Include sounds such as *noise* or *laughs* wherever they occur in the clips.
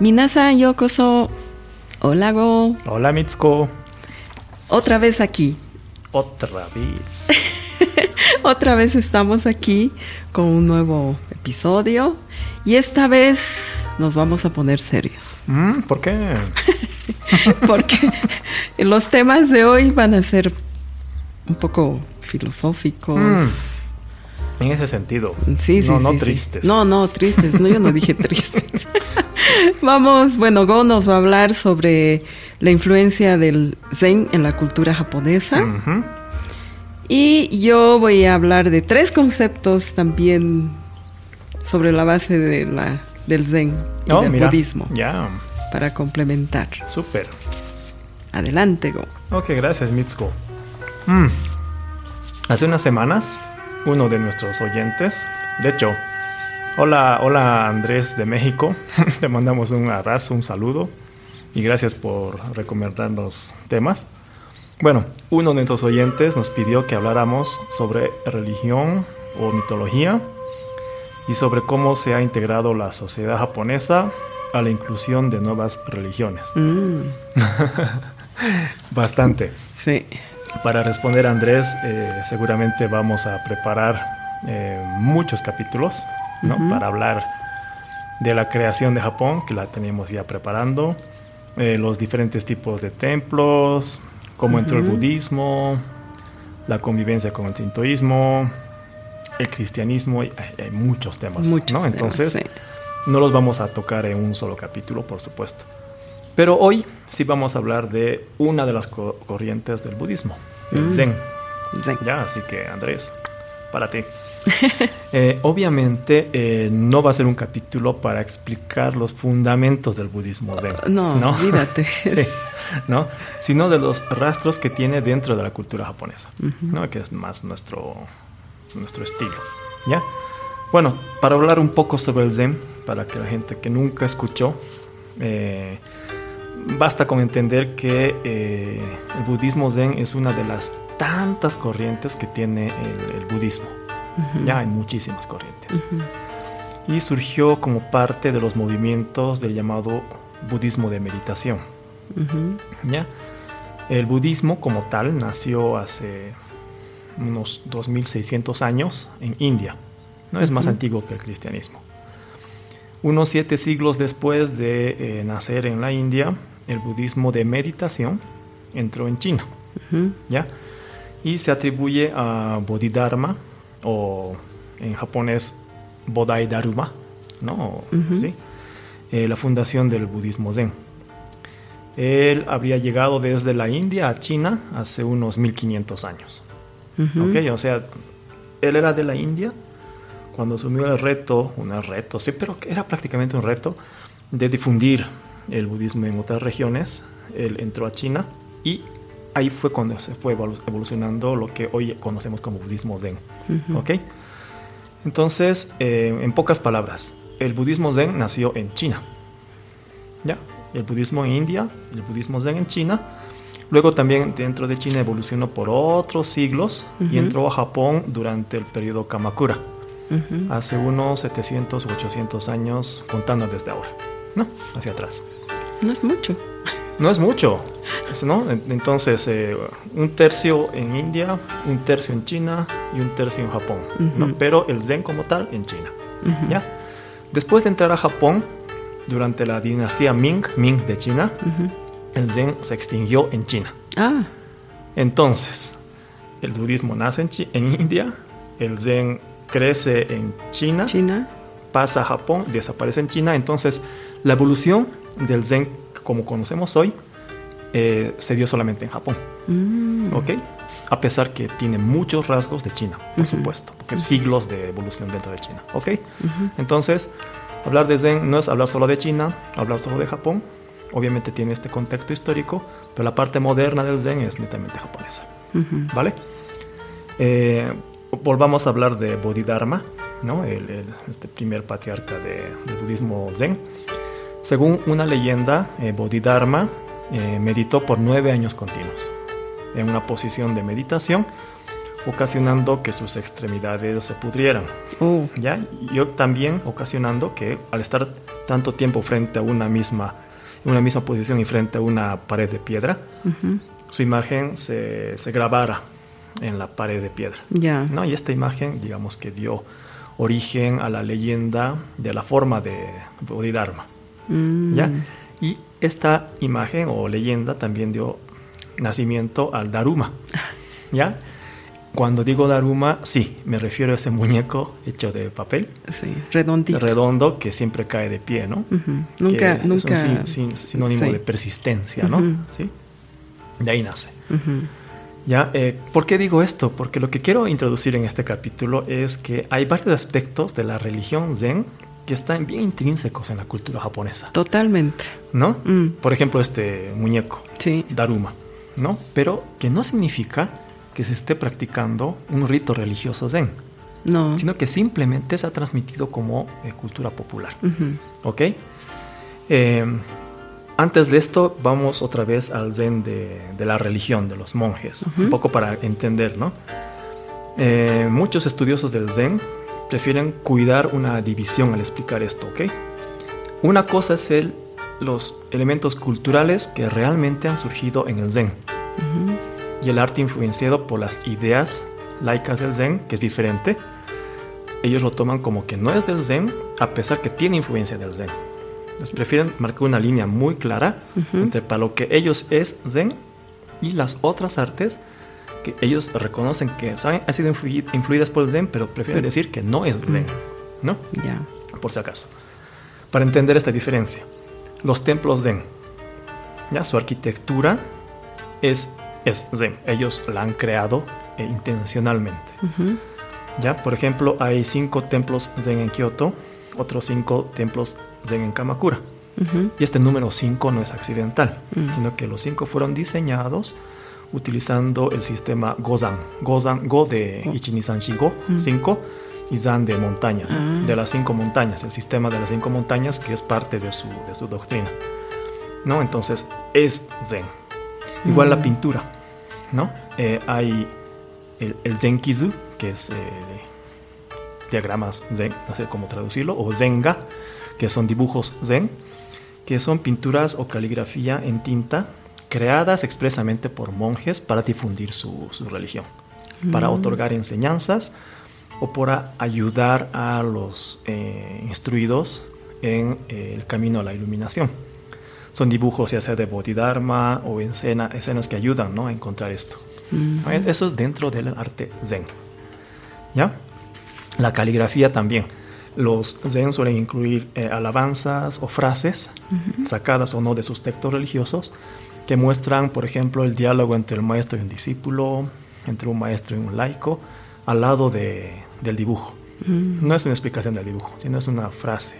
Minasan yokoso. Hola Go. Hola Mitsuko. Otra vez aquí. Otra vez. *laughs* Otra vez estamos aquí con un nuevo episodio y esta vez nos vamos a poner serios. Mm, ¿Por qué? *laughs* Porque los temas de hoy van a ser un poco filosóficos. Mm. En ese sentido. Sí, sí, no, no sí, sí. tristes. No, no, tristes. No, yo no dije tristes. *laughs* Vamos, bueno, Go nos va a hablar sobre la influencia del Zen en la cultura japonesa. Y yo voy a hablar de tres conceptos también sobre la base de la, del Zen y Oh, del mira. budismo Ya, para complementar. súper. Adelante, Go. Ok, gracias Mitsuko. Mm. Hace unas semanas, uno de nuestros oyentes, de hecho, hola, hola Andrés de México, *laughs* le mandamos un abrazo, un saludo y gracias por recomendarnos temas. Bueno, uno de nuestros oyentes nos pidió que habláramos sobre religión o mitología y sobre cómo se ha integrado la sociedad japonesa a la inclusión de nuevas religiones. Mm, *laughs* Bastante. sí. Para responder a Andrés, eh, seguramente vamos a preparar eh, muchos capítulos ¿no? Ujú. para hablar de la creación de Japón, que la tenemos ya preparando, eh, los diferentes tipos de templos, cómo entró el Ujú. budismo, la convivencia con el sintoísmo, el cristianismo, y hay, hay muchos temas. Muchos ¿no? temas, Entonces, sí. no los vamos a tocar en un solo capítulo, por supuesto. Pero hoy sí vamos a hablar de una de las co- corrientes del budismo, el Mm. Zen. Zen. Ya, así que Andrés, para ti. *laughs* Eh, obviamente eh, no va a ser un capítulo para explicar los fundamentos del budismo Zen. No, olvídate. *laughs* Sí, ¿no? Sino de los rastros que tiene dentro de la cultura japonesa. ¿no? que es más nuestro, nuestro estilo. ¿ya? Bueno, para hablar un poco sobre el Zen, para que la gente que nunca escuchó, eh, basta con entender que el budismo Zen es una de las tantas corrientes que tiene el, el budismo. Ya hay muchísimas corrientes y surgió como parte de los movimientos del llamado budismo de meditación. ¿ya? El budismo como tal nació hace unos 2600 años en India. No es más antiguo que el cristianismo. Unos siete siglos después de eh, nacer en la India, el budismo de meditación entró en China. ¿ya? Y se atribuye a Bodhidharma, o en japonés Bodai Dharma, ¿no? ¿Sí? Eh, la fundación del budismo Zen. Él habría llegado desde la India a China hace unos 1500 años. Ujú. ¿ok? O sea, él era de la India cuando asumió el reto, un reto, sí, pero que era prácticamente un reto de difundir el budismo en otras regiones. Él entró a China y ahí fue cuando se fue evolu- evolucionando lo que hoy conocemos como budismo zen. Ujú. ¿ok? Entonces, eh, en pocas palabras, el budismo zen nació en China. ¿Ya? El budismo en India, el budismo zen en China. Luego también dentro de China evolucionó por otros siglos y Ujú. entró a Japón durante el periodo Kamakura, Ujú. hace unos 700 u 800 años, contando desde ahora, ¿no? Hacia atrás. No es mucho. No es mucho, ¿no? En- Entonces, eh, un tercio en India, un tercio en China y un tercio en Japón, ¿no? Pero el Zen como tal en China. ¿ya? Después de entrar a Japón, durante la dinastía Ming, Ming de China, el Zen se extinguió en China. Ah, Entonces, el budismo nace en, Chi- en India, el Zen crece en China, China. pasa a Japón, desaparece en China. Entonces, la evolución del Zen como conocemos hoy eh, se dio solamente en Japón, Mm. ¿ok? A pesar que tiene muchos rasgos de China, por supuesto, porque siglos de evolución dentro de China, ¿ok? Entonces, hablar de Zen no es hablar solo de China, hablar solo de Japón. Obviamente tiene este contexto histórico, pero la parte moderna del Zen es netamente japonesa. ¿Vale? Eh, volvamos a hablar de Bodhidharma, ¿no? El- el- este primer patriarca de- del budismo Zen. Según una leyenda, eh, Bodhidharma eh, meditó por nueve años continuos en una posición de meditación ocasionando que sus extremidades se pudrieran. Oh. ¿Ya? Y también ocasionando que al estar tanto tiempo frente a una misma, una misma posición y frente a una pared de piedra, su imagen se, se, grabara en la pared de piedra. Ya. ¿no? Y esta imagen, digamos que dio origen a la leyenda de la forma de Bodhidharma. Mm. ¿ya? Y esta imagen o leyenda también dio nacimiento al Daruma. ¿Ya? Cuando digo Daruma, sí, me refiero a ese muñeco hecho de papel. Sí, redondito. Redondo que siempre cae de pie, ¿no? Ujú. Nunca, Que nunca. Es un sin- sin- sinónimo Sí. de persistencia, ¿no? ¿Sí? De ahí nace. Ujú. ¿Ya? Eh, ¿Por qué digo esto? Porque lo que quiero introducir en este capítulo es que hay varios aspectos de la religión zen que están bien intrínsecos en la cultura japonesa, Totalmente. ¿no? Mm. Por ejemplo, este muñeco, Sí. Daruma, ¿no? Pero que no significa que se esté practicando un rito religioso zen, No. sino que simplemente se ha transmitido como eh, cultura popular. Ujú. ¿Ok? Eh, antes de esto, vamos otra vez al zen de, de la religión, de los monjes, un poco para entender, ¿no? Eh, muchos estudiosos del zen prefieren cuidar una división al explicar esto, ¿ok? Una cosa es el, los elementos culturales que realmente han surgido en el zen y el arte influenciado por las ideas laicas del zen, que es diferente. Ellos lo toman como que no es del zen, a pesar que tiene influencia del zen. Les prefieren marcar una línea muy clara entre para lo que ellos es zen y las otras artes que ellos reconocen que saben, han sido influid- influidas por el zen, pero prefieren decir que no es zen, ¿no? Ya. por si acaso. Para entender esta diferencia, los templos zen, ya su arquitectura es, es zen. Ellos la han creado eh, intencionalmente. Ujú. Ya, por ejemplo, hay cinco templos zen en Kioto, otros cinco templos zen en Kamakura. Ujú. Y este número 5 no es accidental, Mm. sino que los cinco fueron diseñados utilizando el sistema Gozan. Gozan, Go de Go. Ichinisanshi Go, Mm. 5, y Zan de montaña. Ah. de las cinco montañas, el sistema de las cinco montañas que es parte de su, de su doctrina. ¿no? Entonces, es Zen. Igual la Mm. pintura, ¿no? Eh, hay el, el Zenkizu, que es eh, diagramas Zen, no sé cómo traducirlo, o Zenga, que son dibujos Zen, que son pinturas o caligrafía en tinta creadas expresamente por monjes para difundir su, su religión, para Mm. otorgar enseñanzas o para ayudar a los eh, instruidos en eh, el camino a la iluminación. Son dibujos ya sea de Bodhidharma o escena- escenas que ayudan ¿no? a encontrar esto. Mm. Eh, Eso es dentro del arte zen. ¿Ya? La caligrafía también. Los zen suelen incluir eh, alabanzas o frases, sacadas o no de sus textos religiosos, que muestran, por ejemplo, el diálogo entre el maestro y un discípulo, entre un maestro y un laico, al lado de- del dibujo. Mm. No es una explicación del dibujo, sino es una frase,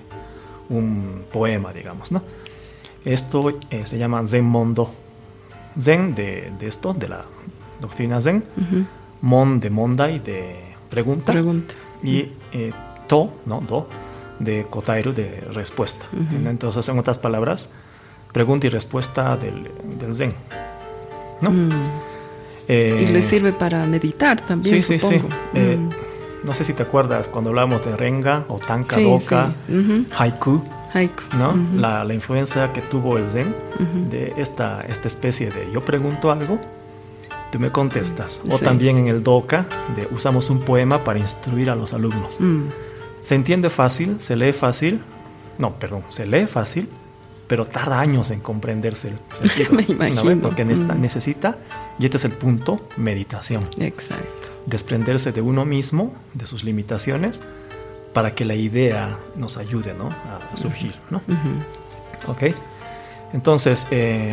un poema, digamos, ¿no? Esto eh, se llama Zen Mondo. Zen de, de esto, de la doctrina Zen. Ujú. Mon de Mondai, de pregunta. Pregunta. Y eh, To, ¿no? Do, de Kotairu, de respuesta. Ujú. Entonces, en otras palabras, pregunta y respuesta del, del Zen. ¿No? Mm. Eh, Y le sirve para meditar también, Sí, sí, sí. supongo. Eh, Mm. No sé si te acuerdas cuando hablamos de Renga o Tanka Sí, Doka, sí. Haiku, Haiku. ¿no? La, la influencia que tuvo el Zen de esta, esta especie de yo pregunto algo, tú me contestas. O Sí. también en el Doka, de usamos un poema para instruir a los alumnos. Mm. Se entiende fácil, se lee fácil, no, perdón, se lee fácil, pero tarda años en comprenderse el *laughs* sentido. Me imagino. Porque necesita, Mm. necesita, y este es el punto, meditación Exacto. desprenderse de uno mismo, de sus limitaciones, para que la idea nos ayude ¿no? a surgir. ¿no? ¿Ok? Entonces, eh,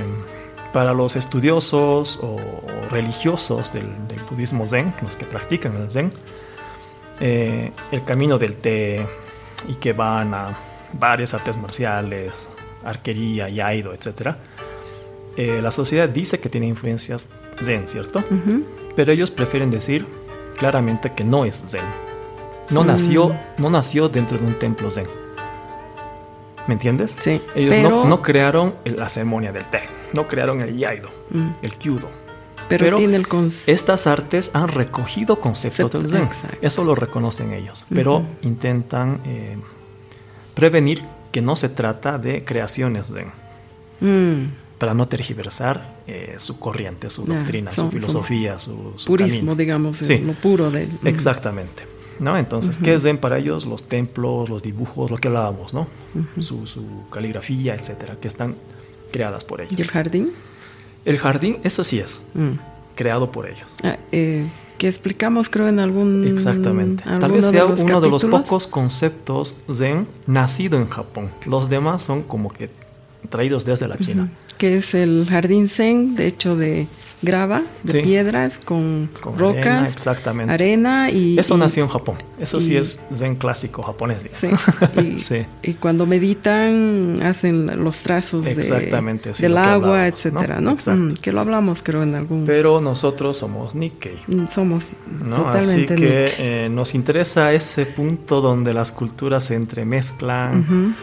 para los estudiosos o, o religiosos del, del budismo zen, los que practican el zen, eh, el camino del té y que van a varias artes marciales, arquería, yaido, etc., eh, la sociedad dice que tiene influencias zen, ¿cierto? Ujú. pero ellos prefieren decir claramente que no es zen. No Mm. nació, no nació dentro de un templo zen. ¿Me entiendes? Sí. Ellos pero, no, no crearon la ceremonia del té, no crearon el yaido, Mm. el kyudo, Pero, tiene el estas artes han recogido conceptos del Zen. Eso lo reconocen ellos. Pero intentan eh, prevenir que no se trata de creaciones Zen. Mm. Para no tergiversar eh, su corriente, su doctrina, su filosofía, su, purismo, digamos, lo puro de. Exactamente. ¿no? Entonces, ¿qué es Zen para ellos? Los templos, los dibujos, lo que hablábamos, ¿no? su, caligrafía, etcétera, que están creadas por ellos. ¿Y el jardín? El jardín, eso sí es, mm. creado por ellos. Ah, eh, que explicamos, creo, en algún. Exactamente. Tal vez sea uno de los pocos conceptos Zen nacido en Japón. Los demás son como que traídos desde la China. Que es el jardín Zen, de hecho, de grava, de piedras, con, rocas, arena, exactamente. arena y... Eso nació en Japón, eso sí es zen clásico japonés. *laughs* Sí. Y, cuando meditan hacen los trazos exactamente, del agua, etcétera, ¿no? Mm, que lo hablamos creo en algún... Pero nosotros somos Nikkei. Mm, somos totalmente Así que eh, nos interesa ese punto donde las culturas se entremezclan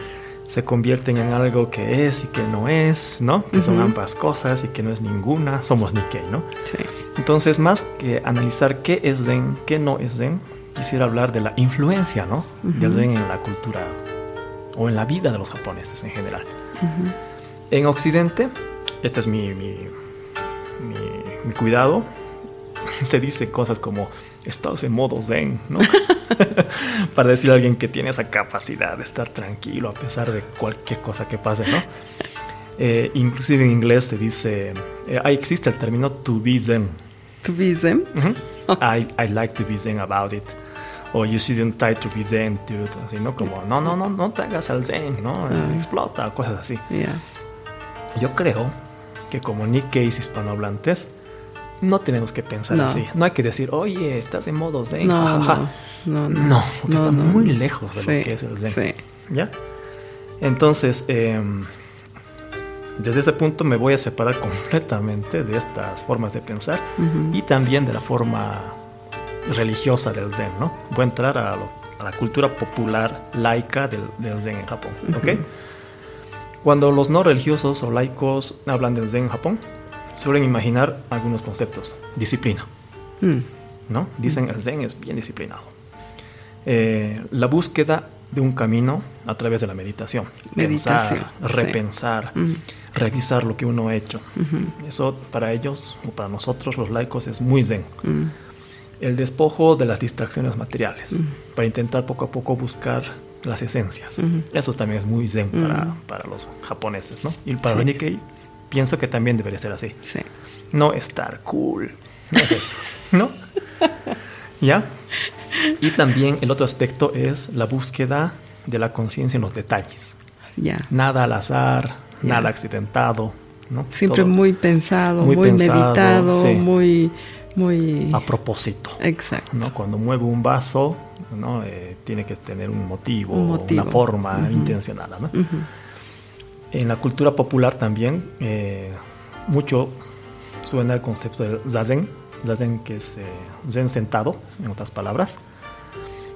se convierten en algo que es y que no es, ¿no? Que son ambas cosas y que no es ninguna, somos Nikkei, ¿no? Sí. Entonces, más que analizar qué es Zen, qué no es Zen, quisiera hablar de la influencia, ¿no? Del Zen en la cultura o en la vida de los japoneses en general. En Occidente, este es mi, mi, mi cuidado, *laughs* se dice cosas como estás en modo zen, ¿no? *laughs* Para decir a alguien que tiene esa capacidad de estar tranquilo a pesar de cualquier cosa que pase, ¿no? Eh, inclusive en inglés te dice, eh, ahí existe el término to be zen. To be zen? I, I like to be zen about it. O you shouldn't try to be zen, dude. Así, ¿no? Como, no, no, no, no te hagas al zen, ¿no? Ah. Explota, cosas así. Yo creo que como Nick Case hispanohablantes, no tenemos que pensar así. No hay que decir, oye, estás en modo zen. No, no, no, no, porque está muy lejos de lo que es el zen. ¿Ya? Entonces, em, desde este punto me voy a separar *laughs* completamente de estas formas de pensar y también de la forma religiosa del zen, ¿no? Voy a entrar a, la cultura popular laica del, zen en Japón, ¿ok? Cuando los no religiosos o laicos hablan del zen en Japón, suelen imaginar algunos conceptos. Disciplina. Mm. ¿No? Dicen el Zen es bien disciplinado. Eh, la búsqueda de un camino a través de la meditación. Meditación. Pensar, repensar, revisar lo que uno ha hecho. Eso para ellos o para nosotros los laicos es muy zen. El despojo de las distracciones materiales para intentar poco a poco buscar las esencias. Eso también es muy zen para, para, los japoneses, ¿no? Y para los Nikkei pienso que también debería ser así. Sí. No estar cool. No es eso. ¿No? *laughs* ¿Ya? Y también el otro aspecto es la búsqueda de la conciencia en los detalles. Ya. Nada al azar, nada accidentado. ¿no? Siempre muy pensado, muy, meditado, muy, muy... A propósito. Exacto. ¿no? Cuando mueve un vaso, ¿no? Eh, tiene que tener un motivo, una forma intencionada. ¿no? En la cultura popular también eh, mucho suena el concepto del zazen, zazen que es eh, zen sentado, en otras palabras,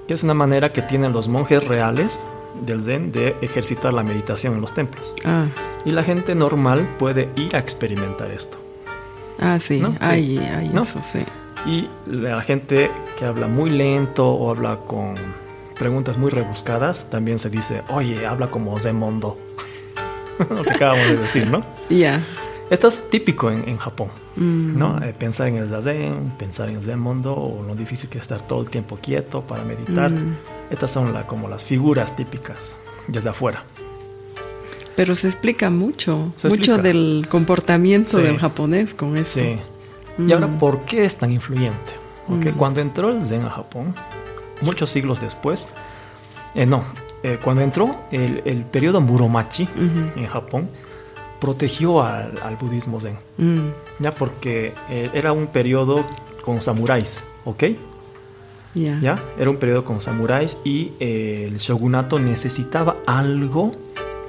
que es una manera que tienen los monjes reales del zen de ejercitar la meditación en los templos. Ah. Y la gente normal puede ir a experimentar esto. Ah, sí, hay, eso, sí. Y la gente que habla muy lento o habla con preguntas muy rebuscadas, también se dice, oye, habla como Zen Mondo. *laughs* lo que acabamos de decir, ¿no? Ya. Esto es típico en, Japón, mm. ¿no? Eh, pensar en el zazen, pensar en el zen mundo, o lo difícil que es estar todo el tiempo quieto para meditar. Mm. Estas son la, como las figuras típicas desde afuera. Pero se explica mucho, mucho del comportamiento del japonés con eso. Sí. Y ahora, mm. ¿por qué es tan influyente? Porque cuando entró el zen a Japón, muchos siglos después, eh, no, eh, cuando entró el, periodo Muromachi en Japón, protegió al, budismo zen. Mm. Ya porque eh, era un periodo con samuráis, ¿ok? ¿Ya? Era un periodo con samuráis y eh, el shogunato necesitaba algo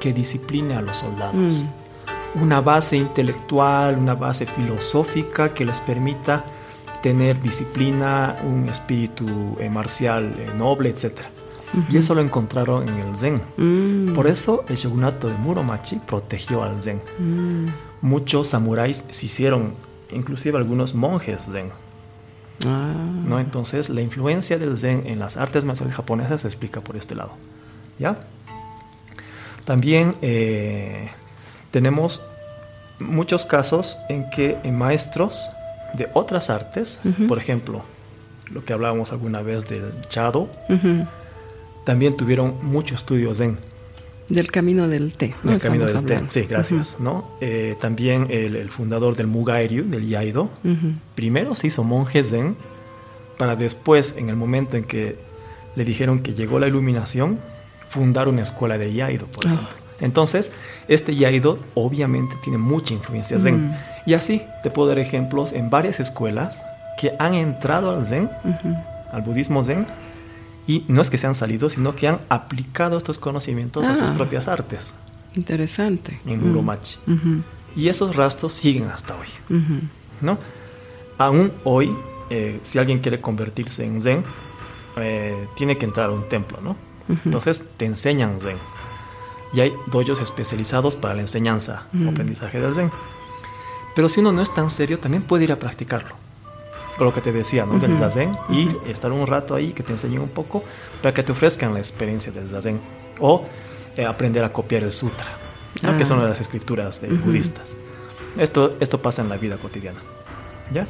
que discipline a los soldados. Mm. Una base intelectual, una base filosófica que les permita tener disciplina, un espíritu marcial noble, etcétera. Y eso lo encontraron en el Zen. Mm. Por eso el shogunato de Muromachi protegió al Zen. Mm. Muchos samuráis se hicieron inclusive algunos monjes zen. Ah, ¿no? Entonces, la influencia del zen en las artes marciales japonesas se explica por este lado. ¿Ya? También eh, tenemos muchos casos en que maestros de otras artes, por ejemplo, lo que hablábamos alguna vez del Chado, ujú. También tuvieron mucho estudio zen. Del camino del té. ¿no? El camino del Estamos hablando. sí, gracias. ¿no? Eh, también el, el fundador del Mugairyu, del Yaido, Ujú. primero se hizo monje zen para después, en el momento en que le dijeron que llegó la iluminación, fundar una escuela de Yaido, por Ah. ejemplo. Entonces, este Yaido obviamente tiene mucha influencia zen. Mm. Y así te puedo dar ejemplos en varias escuelas que han entrado al zen, Ujú. al budismo zen, y no es que se han salido, sino que han aplicado estos conocimientos a sus Ah. propias artes Interesante. en Mm. Muromachi. Ujú. Y esos rastros siguen hasta hoy, Ujú. ¿no? Aún hoy, eh, si alguien quiere convertirse en Zen, eh, tiene que entrar a un templo, ¿no? Entonces te enseñan Zen. Y hay dojos especializados para la enseñanza o aprendizaje del Zen. Pero si uno no es tan serio, también puede ir a practicarlo. Con lo que te decía, ¿no? Del Ujú. Zazen, ir, estar un rato ahí, que te enseñen un poco, para que te ofrezcan la experiencia del Zazen. O eh, aprender a copiar el Sutra, ¿no? que Ah. son una de las escrituras de Ujú. budistas. Esto, esto pasa en la vida cotidiana. ¿Ya?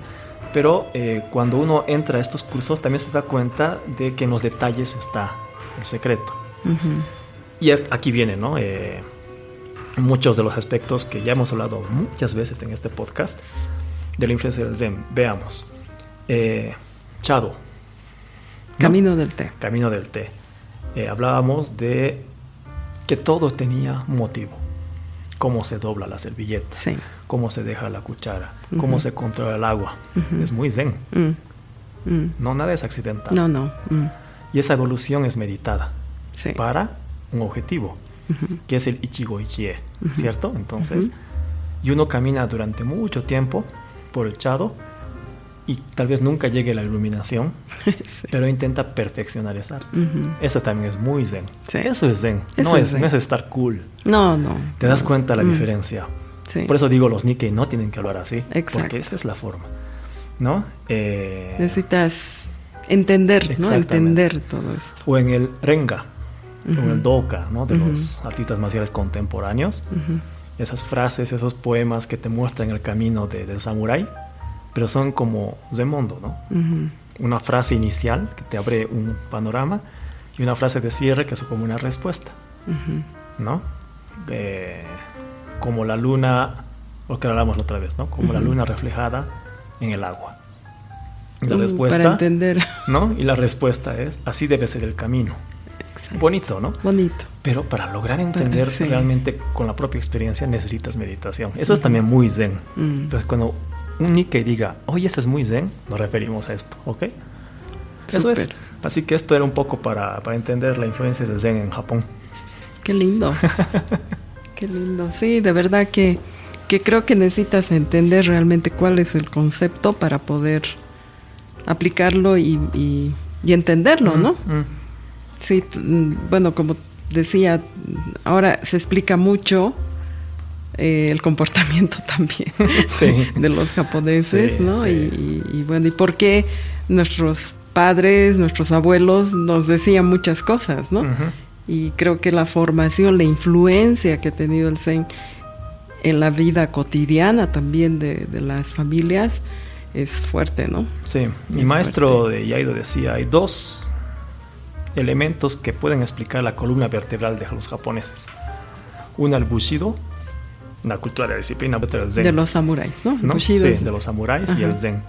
Pero eh, cuando uno entra a estos cursos, también se da cuenta de que en los detalles está el secreto. Ujú. Y a- aquí viene, ¿no? Eh, muchos de los aspectos que ya hemos hablado muchas veces en este podcast de la influencia del Zen. Veamos. Eh, Chado, ¿no? Camino del té. Camino del té. Eh, hablábamos de que todo tenía motivo. Cómo se dobla la servilleta, Sí. cómo se deja la cuchara, cómo se controla el agua. Es muy zen. Mm. Mm. No, nada es accidental. No, no. Mm. Y esa evolución es meditada Sí. para un objetivo, que es el Ichigo Ichie, ¿cierto? Entonces, y uno camina durante mucho tiempo por el chado y tal vez nunca llegue la iluminación, *laughs* Sí. pero intenta perfeccionar esa arte. Eso también es muy zen. Sí. Eso es zen. Eso no, es zen. no es estar cool. No, no. Te das no. cuenta la diferencia. Sí. Por eso digo, los Nikkei no tienen que hablar así. Exacto. Porque esa es la forma. ¿No? Eh, Necesitas entender, ¿no? Entender todo esto. o en el Renga, o en el Doka, ¿no? De los artistas marciales contemporáneos. Esas frases, esos poemas que te muestran el camino de- del samurái, pero son como Zemondo, ¿no? Ujú. Una frase inicial que te abre un panorama y una frase de cierre que es como una respuesta, Ujú. ¿no? Eh, como la luna, lo que hablamos la otra vez, ¿no? Como la Ujú. luna reflejada en el agua. La Mm, respuesta, Para entender. ¿no? Y la respuesta es, así debe ser el camino. Exacto. Bonito, ¿no? Bonito. Pero para lograr entender sí. realmente con la propia experiencia necesitas meditación. Eso es también muy zen. Mm. Entonces cuando un Nikkei diga, oye, eso es muy zen, nos referimos a esto, ¿ok? Eso es. Así que esto era un poco para, para entender la influencia del zen en Japón. Qué lindo. *laughs* Qué lindo. Sí, de verdad que, que creo que necesitas entender realmente cuál es el concepto para poder aplicarlo y, y- y entenderlo, ¿no? Mm, Sí, t- mm, bueno, como decía, ahora se explica mucho eh, el comportamiento *laughs* también Sí. de los japoneses, Sí, ¿no? sí. Y, bueno, y por qué nuestros padres, nuestros abuelos nos decían muchas cosas, ¿no? Y creo que la formación, la influencia que ha tenido el Zen en la vida cotidiana también de, de las familias es fuerte, ¿no? Sí, mi Es maestro fuerte. de Yaido decía, hay dos elementos que pueden explicar la columna vertebral de los japoneses. Una el Bushido, la cultura de disciplina, otra el Zen. De los samuráis, ¿no? ¿no? Sí, de los samuráis y el Zen.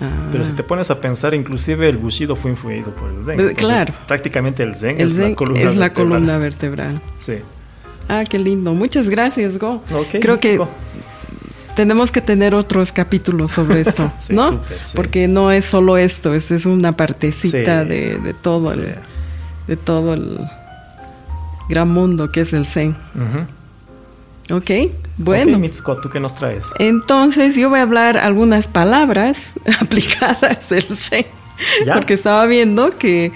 Ah. Pero si te pones a pensar, inclusive el Bushido fue influido por el Zen. Entonces, claro. Prácticamente el Zen el es Zen la columna es la vertebral. columna vertebral. Sí. Ah, qué lindo. Muchas gracias, Go. Ok, Creo que chico. tenemos que tener otros capítulos sobre *laughs* esto, Sí, ¿no? sí. Porque no es solo esto, esta es una partecita Sí, de, de todo el, de todo el gran mundo que es el Zen. Ujú. Ok, bueno. Ok, Mitsuko, ¿tú qué nos traes? Entonces yo voy a hablar algunas palabras *laughs* aplicadas del Zen. ¿Ya? Porque estaba viendo que,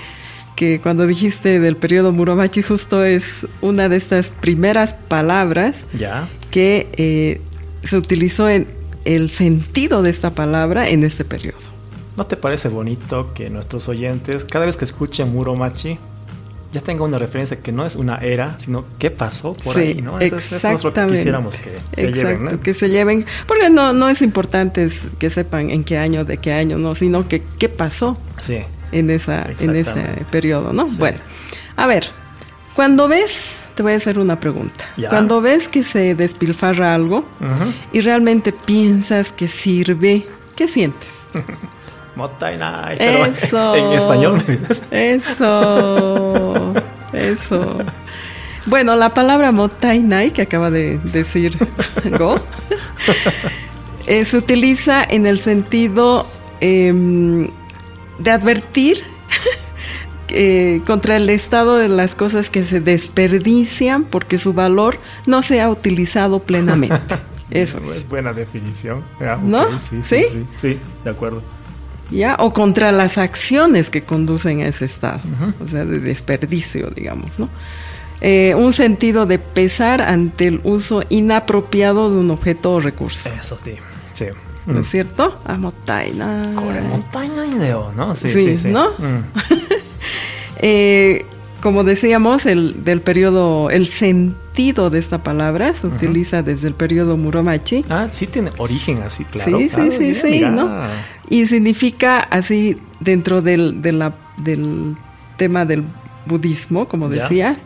que cuando dijiste del periodo Muromachi justo es una de estas primeras palabras Ya. que eh, se utilizó en el sentido de esta palabra en este periodo. ¿No te parece bonito que nuestros oyentes, cada vez que escuchen Muromachi, ya tenga una referencia que no es una era, sino qué pasó por ahí, ¿no? Entonces, eso es lo que quisiéramos que se lleven, ¿no? que se lleven, porque no, no es importante que sepan en qué año, de qué año, no, sino que qué pasó en, esa, en ese periodo, ¿no? Bueno, a ver, cuando ves, te voy a hacer una pregunta, cuando ves que se despilfarra algo y realmente piensas que sirve, ¿qué sientes? *laughs* Mottainai. Eso. En español. Eso. Eso. Bueno, la palabra mottainai que acaba de decir Go eh, se utiliza en el sentido em, de advertir eh, contra el estado de las cosas que se desperdician porque su valor no se ha utilizado plenamente. *laughs* Eso es. buena definición. ¿No? sí, sí, sí, de acuerdo. ¿Ya? O contra las acciones que conducen a ese estado, o sea, de desperdicio, digamos, ¿no? Eh, un sentido de pesar ante el uso inapropiado de un objeto o recurso. Eso sí, sí. ¿No es mm. cierto? A motaina. ¿no? Sí, sí, sí. ¿no? Mm. *laughs* eh, como decíamos, el, del periodo, el sentido de esta palabra se utiliza desde el periodo Muromachi. Ah, sí tiene origen así, claro. Sí, sí, sí, sí, ¿no? Y significa así dentro del, del tema del budismo, como decía,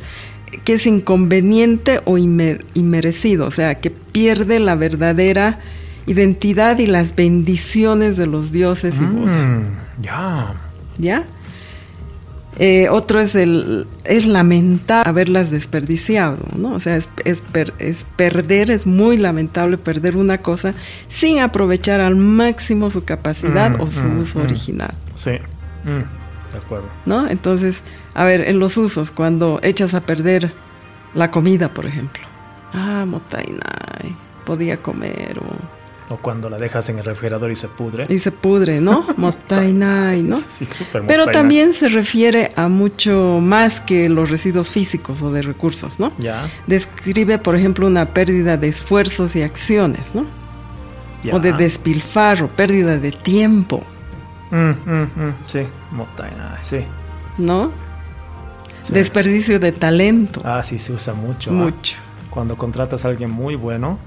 que es inconveniente o inmerecido, o sea, que pierde la verdadera identidad y las bendiciones de los dioses y mm, Ya. ¿Ya? Eh, otro es el es lamentar haberlas desperdiciado, ¿no? O sea, es, es, perder, es muy lamentable perder una cosa sin aprovechar al máximo su capacidad mm, o su mm, uso mm. original. Sí, de acuerdo. ¿No? Entonces, a ver, en los usos, cuando echas a perder la comida, por ejemplo. Ah, motainai, podía comer o o cuando la dejas en el refrigerador y se pudre. Y se pudre, ¿no? *laughs* Motainai, ¿no? Sí, súper Pero también se refiere a mucho más que los residuos físicos o de recursos, ¿no? Ya. Describe, por ejemplo, una pérdida de esfuerzos y acciones, ¿no? O de despilfarro, pérdida de tiempo. Mm, mm, mm. Sí, motainai, sí. ¿No? Desperdicio de talento. Ah, sí, se usa mucho. Mucho. Cuando contratas a alguien muy bueno,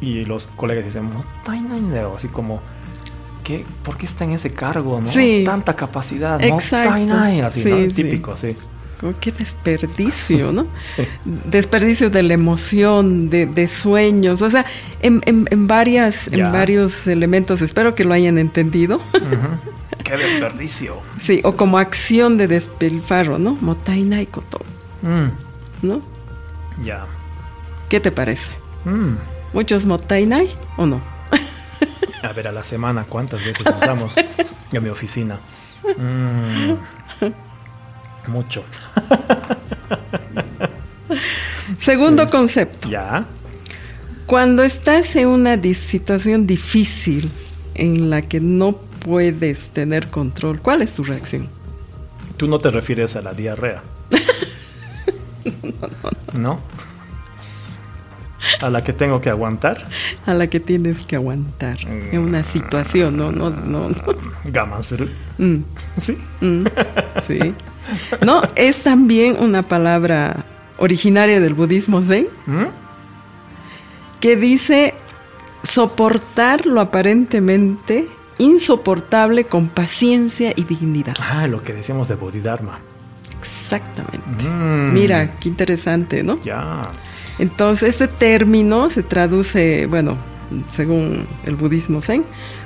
y los colegas dicen, así como, ¿qué, ¿por qué está en ese cargo? ¿no? Sí. Tanta capacidad, Exacto. así, sí, Típico, sí. Como qué desperdicio, *laughs* ¿no? Desperdicio de la emoción, de, sueños, o sea, en, en, varias, en varios elementos. Espero que lo hayan entendido. *laughs* ¡Qué desperdicio! Sí, o como acción de despilfarro, ¿no? Motainai koto. Mm. ¿No? Ya. ¿Qué te parece? Mm. ¿Muchos motainai o no? A ver, a la semana, ¿cuántas veces usamos en mi oficina? Mm, mucho. Segundo concepto. Ya. Cuando estás en una situación difícil en la que no puedes tener control, ¿cuál es tu reacción? Tú no te refieres a la diarrea. *laughs* no, no. ¿No? A la que tengo que aguantar. A la que tienes que aguantar en una situación, no, no, no. Mm. Sí. Mm. *laughs* Sí. No, es también una palabra originaria del budismo zen ¿Mm? que dice soportar lo aparentemente insoportable con paciencia y dignidad. Ah, lo que decíamos de Bodhidharma. Exactamente. Mira, qué interesante, ¿no? Ya. Entonces, este término se traduce, bueno, según el budismo zen,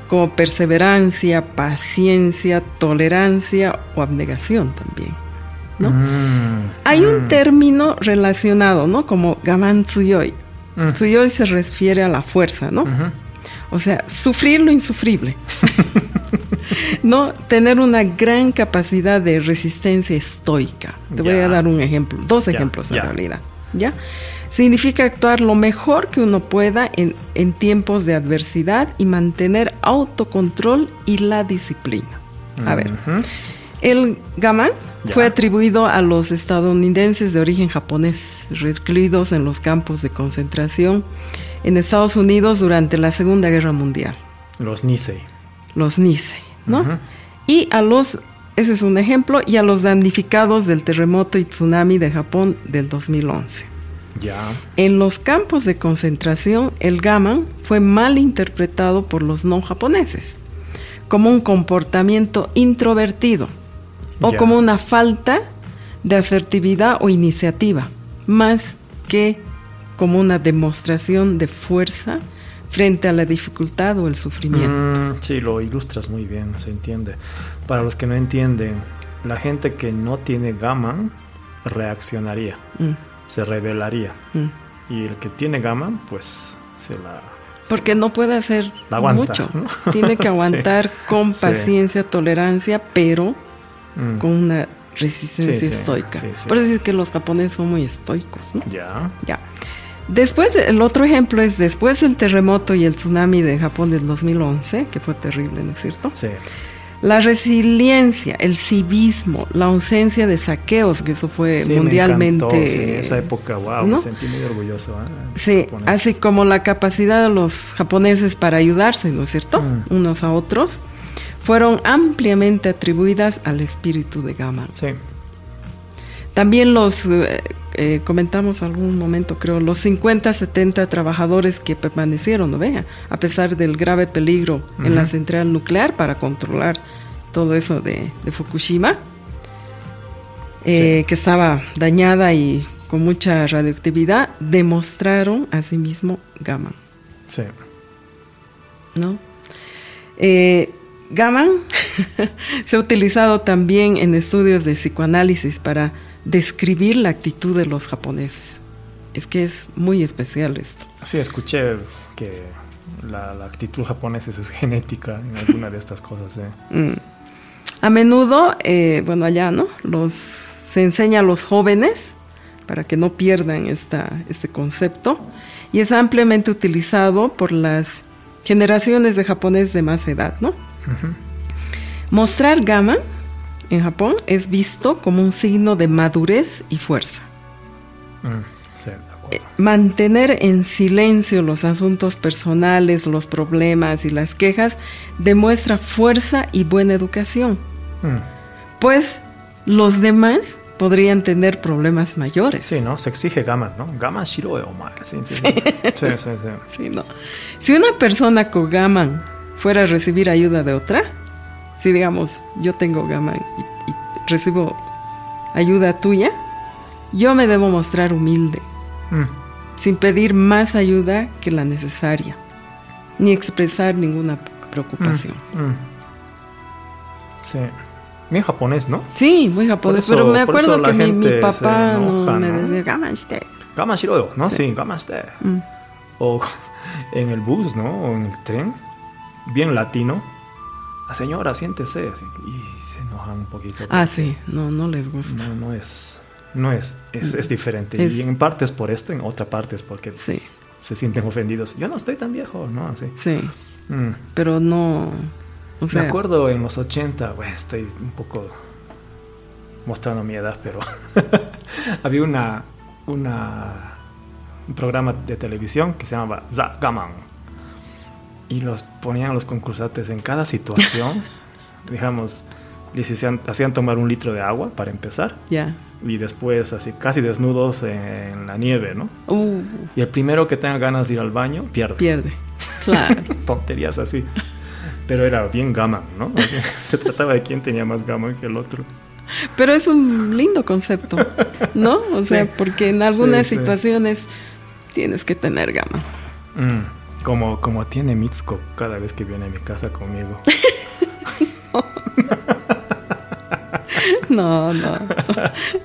como perseverancia, paciencia, tolerancia o abnegación también. ¿no? Mm, Hay un mm. término relacionado, ¿no? Como gaman tsuyoi. Mm. Tsuyoi se refiere a la fuerza, ¿no? O sea, sufrir lo insufrible. *laughs* no tener una gran capacidad de resistencia estoica. Te voy a dar un ejemplo, dos ejemplos en realidad. ¿Ya? Significa actuar lo mejor que uno pueda en, tiempos de adversidad y mantener autocontrol y la disciplina. A ver, el gamán Ya. fue atribuido a los estadounidenses de origen japonés, recluidos en los campos de concentración en Estados Unidos durante la Segunda Guerra Mundial, Los Nisei. los Nisei, ¿no? Y a los, ese es un ejemplo, y a los damnificados del terremoto y tsunami de Japón del 2011. Ya. En los campos de concentración, el gaman fue mal interpretado por los no japoneses como un comportamiento introvertido o Ya. como una falta de asertividad o iniciativa, más que como una demostración de fuerza frente a la dificultad o el sufrimiento. Mm, sí, lo ilustras muy bien, se entiende. Para los que no entienden, la gente que no tiene gaman reaccionaría, Mm, se rebelaría. mm. Y el que tiene gaman, pues se la... Porque no puede hacer La aguanta, mucho. ¿no? *laughs* Tiene que *laughs* Sí. aguantar con Sí. paciencia, tolerancia, pero Mm, con una resistencia estoica. Por eso es que los japoneses son muy estoicos, ¿no? Ya. Ya. Después, de- el otro ejemplo es después del terremoto y el tsunami de Japón del 2011, que fue terrible, ¿no es cierto? Sí. La resiliencia, el civismo, la ausencia de saqueos, que eso fue Sí, me mundialmente... encantó, sí, esa época, wow, ¿no? me sentí muy orgulloso. ¿eh? Sí, así como la capacidad de los japoneses para ayudarse, ¿no es cierto? Mm. Unos a otros, fueron ampliamente atribuidas al espíritu de Gaman. Sí, También los, eh, eh, comentamos algún momento, creo, los 50, 70 trabajadores que permanecieron, ¿no vea? A pesar del grave peligro en la central nuclear para controlar todo eso de, de Fukushima, eh, que estaba dañada y con mucha radioactividad, demostraron asimismo Gaman, sí. ¿no? Eh, Gaman *laughs* se ha utilizado también en estudios de psicoanálisis para describir la actitud de los japoneses. Es que es muy especial esto. Sí, escuché que la, la actitud japonesa es genética en alguna de estas cosas. ¿eh? Mm. A menudo, eh, bueno, allá, ¿no? Los, se enseña a los jóvenes para que no pierdan esta, este concepto y es ampliamente utilizado por las generaciones de japoneses de más edad, ¿no? Mostrar gama en Japón es visto como un signo de madurez y fuerza. Mm, sí, de. Eh, Mantener en silencio los asuntos personales, los problemas y las quejas demuestra fuerza y buena educación, Mm, pues los demás podrían tener problemas mayores. Sí, ¿no? Se exige gama, ¿no? Gama shiro eh, omar. Sí, sí, sí. sí, sí, *laughs* sí. Sí, no. Si una persona con gaman fuera a recibir ayuda de otra, si digamos yo tengo gaman y, y recibo ayuda tuya, yo me debo mostrar humilde, Mm, sin pedir más ayuda que la necesaria, ni expresar ninguna preocupación. mm, mm. Sí. Bien japonés, ¿no? Sí, muy japonés, eso- pero me acuerdo que mi, papá enoja, no me ¿no? decía gaman shite". Gama shiro, ¿no? Sí, gama shite. Mm. O *laughs* en el bus, ¿no? O en el tren, bien latino. Señora, siéntese. así, y se enojan un poquito. Ah, sí, no, no les gusta. No, no es. No es. Es, es diferente. Es- Y en parte es por esto, en otra parte es porque Sí, se sienten ofendidos. Yo no estoy tan viejo, ¿no? Así. sí, Mm. pero no, o sea, Me acuerdo en los 80, bueno, estoy un poco mostrando mi edad, pero *laughs* había una, una, un programa de televisión que se llamaba The Gaman. Y los ponían a los concursantes en cada situación. *laughs* digamos, les hacían, hacían tomar un litro de agua para empezar. ya. Y después así casi desnudos en la nieve, ¿no? Uh, Y el primero que tenga ganas de ir al baño, pierde pierde. *laughs* Claro. tonterías así. Pero era bien gama, ¿no? *laughs* Así, se trataba de quién tenía más gama que el otro. Pero es un lindo concepto, ¿no? O sea, Sí. porque en algunas Sí, sí. situaciones tienes que tener gama. Mm, como, como tiene Mitsuko cada vez que viene a mi casa conmigo. *laughs* No, no,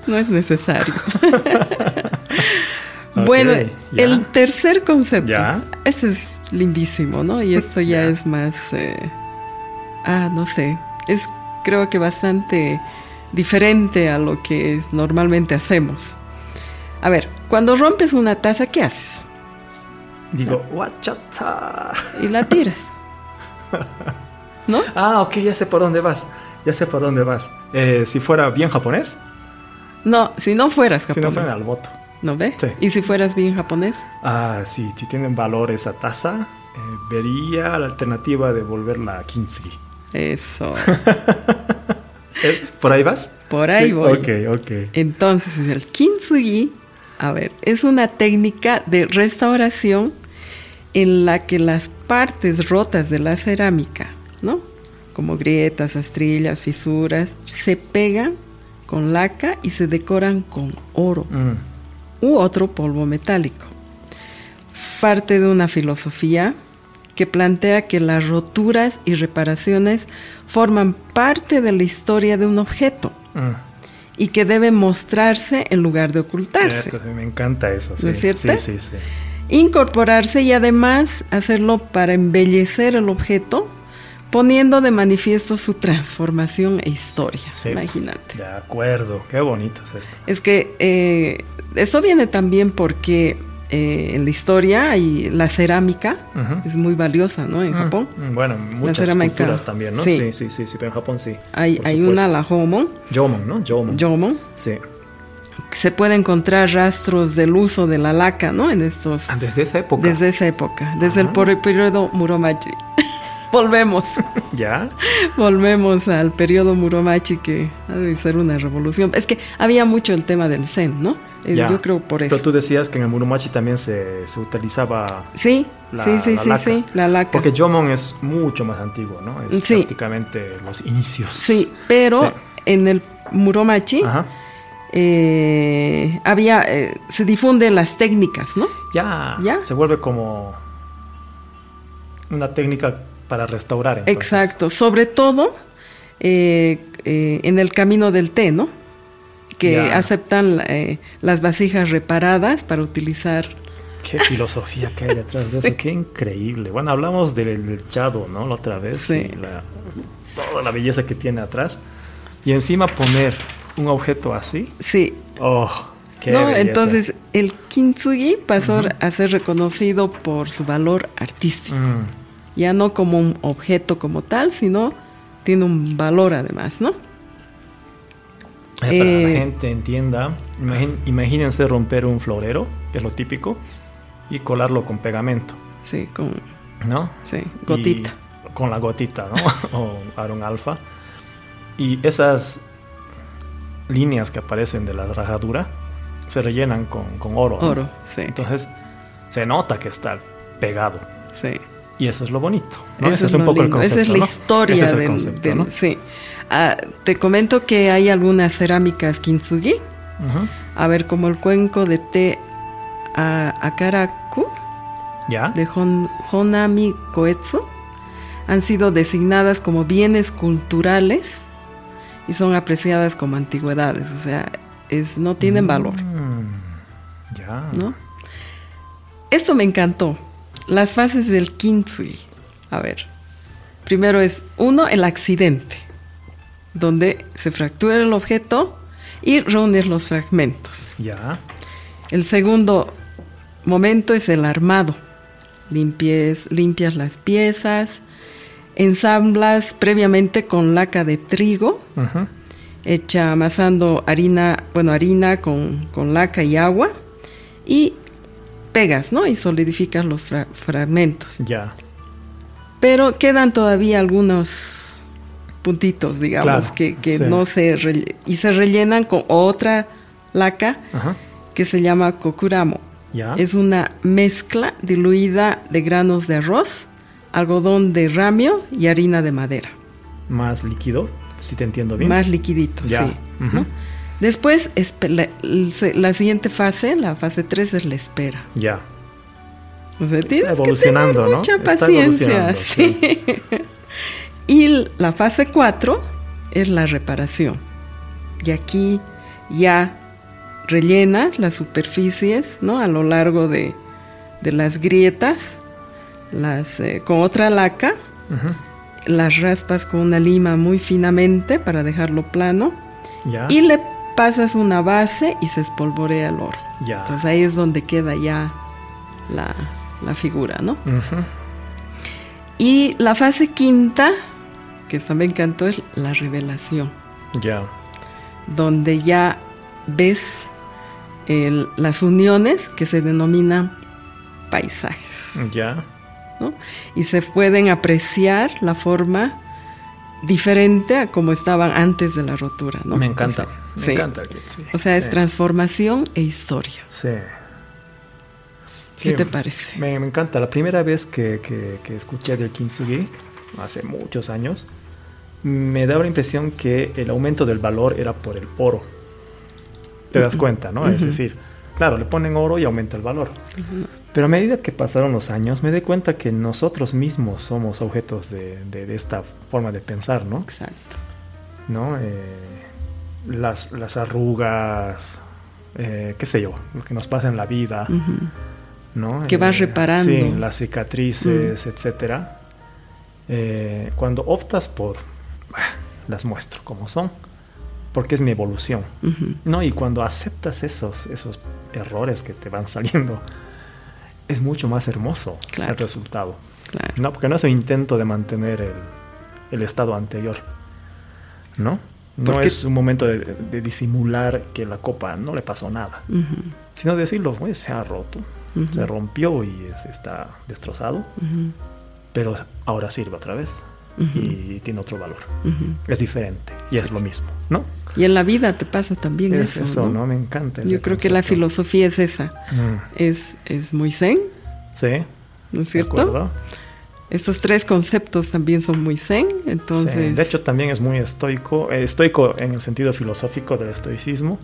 no es necesario. *laughs* bueno, ya. el tercer concepto. Ya. Este es lindísimo, ¿no? Y esto ya, Ya. es más, eh, ah, no sé, es creo que bastante diferente a lo que normalmente hacemos. A ver, cuando rompes una taza, ¿qué haces? Digo, wachata. *laughs* Y la tiras. *laughs* ¿No? Ah, ok, ya sé por dónde vas. ya sé por dónde vas. Eh, si fuera bien japonés, No, si no fueras si no japonés. fuera al voto. ¿No ve? Sí. ¿Y si fueras bien japonés? Ah, sí, si tienen valor esa taza, eh, vería la alternativa de volverla a kintsugi. Eso. *laughs* Eh, ¿Por ahí vas? Por ahí Sí, voy. Ok, ok. Entonces, el kintsugi, a ver, es una técnica de restauración en la que las partes rotas de la cerámica, ¿no? Como grietas, astrillas, fisuras, se pegan con laca y se decoran con oro Mm, u otro polvo metálico. Parte de una filosofía que plantea que las roturas y reparaciones forman parte de la historia de un objeto mm. Y que debe mostrarse en lugar de ocultarse, Esto me encanta eso. Sí. ¿No es cierto? Sí, sí, sí. incorporarse y además hacerlo para embellecer el objeto, poniendo de manifiesto su transformación e historia. Sí. Imagínate. De acuerdo, qué bonito es esto. Es que eh, esto viene también porque eh, en la historia hay la cerámica es muy valiosa, ¿no? En Mm, Japón. mm, Bueno, en muchas cerámica. culturas también, ¿no? Sí. Sí, sí, sí, sí, pero en Japón sí. Hay, hay una, la Homon, Jomon, ¿no? Jomon. Jomon, Sí. se puede encontrar rastros del uso de la laca, ¿no? En estos, Ah, desde esa época. desde esa época, desde el Ah. periodo Muromachi. *laughs* Volvemos, *laughs* ¿Ya? volvemos al periodo Muromachi que ha de ser una revolución. Es que había mucho el tema del Zen, ¿no? Eh. Yo creo por Pero eso. tú decías que en el Muromachi también se, se utilizaba... Sí, La- sí, sí, la sí, laca. sí, la laca. Porque Jomon es mucho más antiguo, ¿no? Es Sí. prácticamente los inicios. Sí, pero Sí. en el Muromachi Ajá. eh, había, eh, se difunden las técnicas, ¿no? Ya, Ya. Se vuelve como una técnica para restaurar. entonces. Exacto, sobre todo eh, en el camino del té, ¿no? Que Ya. aceptan eh, las vasijas reparadas para utilizar. Qué filosofía que hay detrás de eso, *laughs* qué increíble. Bueno, hablamos del, chado, ¿no? La otra vez. Sí. y la- toda la belleza que tiene atrás. Y encima poner un objeto así. Sí, Oh, qué ¿no? belleza. Entonces el kintsugi pasó a ser reconocido por su valor artístico, Mm, ya no como un objeto como tal, sino tiene un valor además, ¿no? Eh, para que Eh, la gente entienda, imagín- imagínense romper un florero, que es lo típico, y colarlo con pegamento, Sí, con ¿no? sí, gotita. Y con la gotita, ¿no? *laughs* o Aaron Alpha. Y esas líneas que aparecen de la rajadura se rellenan con, con oro. ¿no? Oro, sí, Entonces se nota que está pegado. sí. Y eso es lo bonito. ¿no? Eso Ese es, un poco el lindo. concepto. Esa es la ¿no? historia Ese es el del, concepto, del- ¿no? sí. Ah, te comento que hay algunas cerámicas kintsugi, a ver, como el cuenco de té a Akaraku ¿Ya? de Hon- Honami Koetsu han sido designadas como bienes culturales y son apreciadas como antigüedades, o sea, es, no tienen valor, Mm, ya. ¿no? Esto me encantó, las fases del kintsugi. A ver, primero es uno, el accidente, donde se fractura el objeto y reunir los fragmentos. Ya. El segundo momento es el armado. Limpies, limpias las piezas, ensamblas previamente con laca de trigo, hecha amasando harina, bueno, harina con, con laca y agua, y pegas, ¿no? Y solidificas los fra- fragmentos. Ya. Pero quedan todavía algunos puntitos, digamos, Claro, que, que sí. no se... y se rellenan con otra laca Ajá. que se llama kokuramo. Ya. Es una mezcla diluida de granos de arroz, algodón de ramio y harina de madera. Más líquido, si te entiendo bien. Más liquidito, Ya. sí. Después, la, siguiente fase, la fase 3, es la espera. Ya. O sea, tienes que evolucionando, tener ¿no? mucha Está paciencia. evolucionando, *laughs* sí. Y la fase 4 es la reparación. Y aquí ya rellenas las superficies, ¿no? A lo largo de, de las grietas, las, eh, con otra laca, las raspas con una lima muy finamente para dejarlo plano y le pasas una base y se espolvorea el oro. Entonces ahí es donde queda ya la, la figura, ¿no? Y la fase quinta que también encantó es la revelación. Ya. Donde ya ves las uniones que se denominan paisajes. Ya. Y se pueden apreciar la forma diferente a como estaban antes de la rotura, ¿no? Me encanta, me encanta. o sea, es transformación e historia. Sí. ¿Qué te parece? Me, encanta. La primera vez que, que, escuché del Kintsugi, hace muchos años, me daba la impresión que el aumento del valor era por el oro. Te das cuenta, ¿no? Es decir, claro, le ponen oro y aumenta el valor. Pero a medida que pasaron los años, me di cuenta que nosotros mismos somos objetos de, esta forma de pensar, ¿no? Exacto. ¿No? Eh, las, las, arrugas, eh, qué sé yo, lo que nos pasa en la vida, ¿no? Que vas eh, reparando. Sí, las cicatrices, etcétera. cuando optas por, las muestro como son, porque es mi evolución, ¿no? Y cuando aceptas esos, esos errores que te van *laughs* saliendo, es mucho más hermoso el resultado. No, porque no es un intento de mantener el, estado anterior. ¿No? No es un momento de, disimular que la copa no le pasó nada. Sino decirlo, pues, se ha roto, se rompió y está destrozado. Pero ahora sirve otra vez. Y tiene otro valor. Es diferente. Y es lo mismo, ¿no? Y en la vida te pasa también es eso. eso ¿no? Me encanta. Yo creo que la filosofía es esa. Mm. Es, es muy zen. Sí. ¿No es cierto? Estos tres conceptos también son muy zen, entonces... De hecho, también es muy estoico, eh, estoico en el sentido filosófico del estoicismo,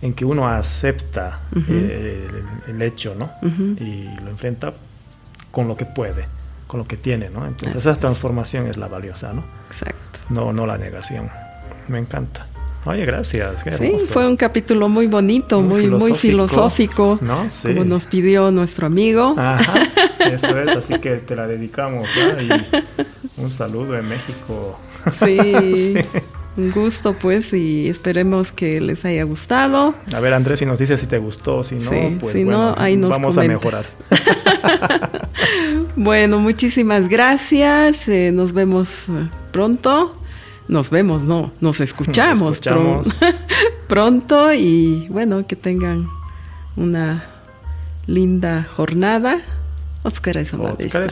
en que uno acepta eh, el, hecho, ¿no? Y lo enfrenta con lo que puede, con lo que tiene, ¿no? Entonces, esa transformación es la valiosa, ¿no? Exacto. No, no la negación. Me encanta. Oye, gracias. sí, fue un capítulo muy bonito, muy, muy filosófico, como nos pidió nuestro amigo. Ajá, *laughs* eso es, así que te la dedicamos. Y un saludo de México. Sí, *laughs* un gusto pues y esperemos que les haya gustado. A ver, Andrés, si nos dices si te gustó, si no, pues si no, ahí nos vamos a mejorar. *laughs* bueno, muchísimas gracias. Eh, nos vemos eh, pronto. Nos vemos, no, nos escuchamos, *laughs* pronto y bueno, que tengan una linda jornada. Oscar Oscar